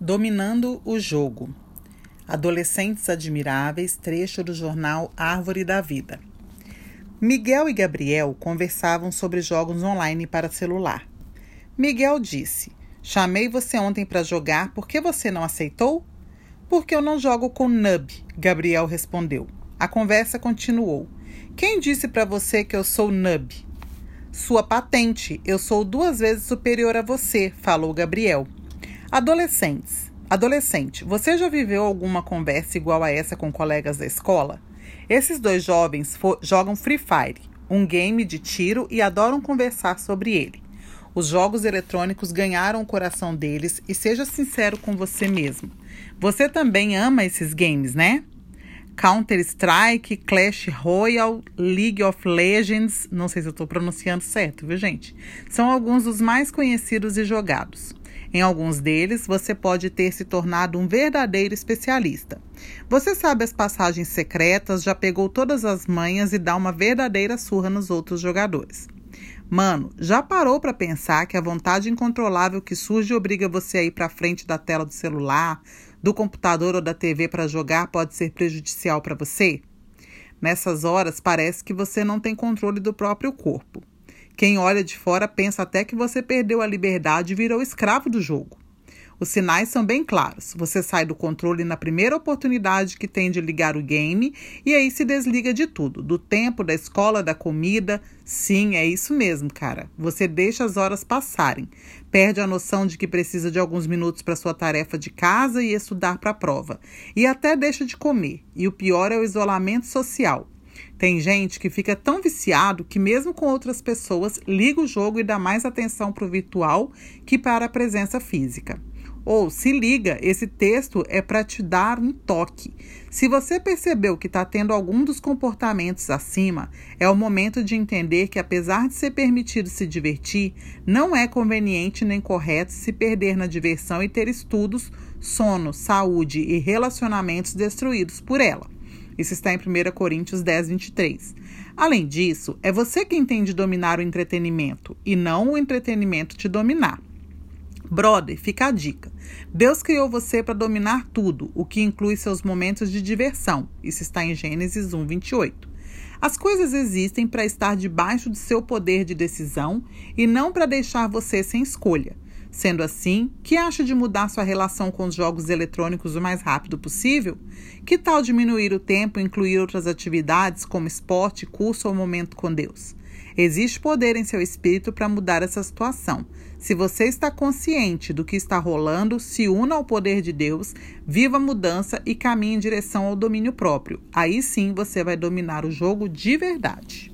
Dominando o jogo. Adolescentes admiráveis, trecho do jornal Árvore da Vida. Miguel e Gabriel conversavam sobre jogos online para celular. Miguel disse: Chamei você ontem para jogar, por que você não aceitou? Porque eu não jogo com Nub, Gabriel respondeu. A conversa continuou. Quem disse para você que eu sou Nub? Sua patente, eu sou duas vezes superior a você, falou Gabriel. Adolescentes. Adolescente, você já viveu alguma conversa igual a essa com colegas da escola? Esses dois jovens jogam Free Fire, um game de tiro, e adoram conversar sobre ele. Os jogos eletrônicos ganharam o coração deles e seja sincero com você mesmo. Você também ama esses games, né? Counter-Strike, Clash Royale, League of Legends, não sei se eu estou pronunciando certo, viu, gente? São alguns dos mais conhecidos e jogados. Em alguns deles, você pode ter se tornado um verdadeiro especialista. Você sabe as passagens secretas, já pegou todas as manhas e dá uma verdadeira surra nos outros jogadores. Mano, já parou para pensar que a vontade incontrolável que surge obriga você a ir para frente da tela do celular, do computador ou da TV para jogar pode ser prejudicial para você? Nessas horas, parece que você não tem controle do próprio corpo. Quem olha de fora pensa até que você perdeu a liberdade e virou escravo do jogo. Os sinais são bem claros. Você sai do controle na primeira oportunidade que tem de ligar o game e aí se desliga de tudo, do tempo, da escola, da comida. Sim, é isso mesmo, cara. Você deixa as horas passarem, perde a noção de que precisa de alguns minutos para sua tarefa de casa e estudar para a prova, e até deixa de comer. E o pior é o isolamento social. Tem gente que fica tão viciado que, mesmo com outras pessoas, liga o jogo e dá mais atenção para o virtual que para a presença física. Ou se liga, esse texto é para te dar um toque. Se você percebeu que está tendo algum dos comportamentos acima, é o momento de entender que, apesar de ser permitido se divertir, não é conveniente nem correto se perder na diversão e ter estudos, sono, saúde e relacionamentos destruídos por ela. Isso está em 1 Coríntios 10, 23. Além disso, é você quem tem de dominar o entretenimento e não o entretenimento te dominar. Brother, fica a dica. Deus criou você para dominar tudo, o que inclui seus momentos de diversão. Isso está em Gênesis 1, 28. As coisas existem para estar debaixo do seu poder de decisão e não para deixar você sem escolha. Sendo assim, que acha de mudar sua relação com os jogos eletrônicos o mais rápido possível? Que tal diminuir o tempo e incluir outras atividades como esporte, curso ou momento com Deus? Existe poder em seu espírito para mudar essa situação. Se você está consciente do que está rolando, se una ao poder de Deus, viva a mudança e caminhe em direção ao domínio próprio. Aí sim você vai dominar o jogo de verdade.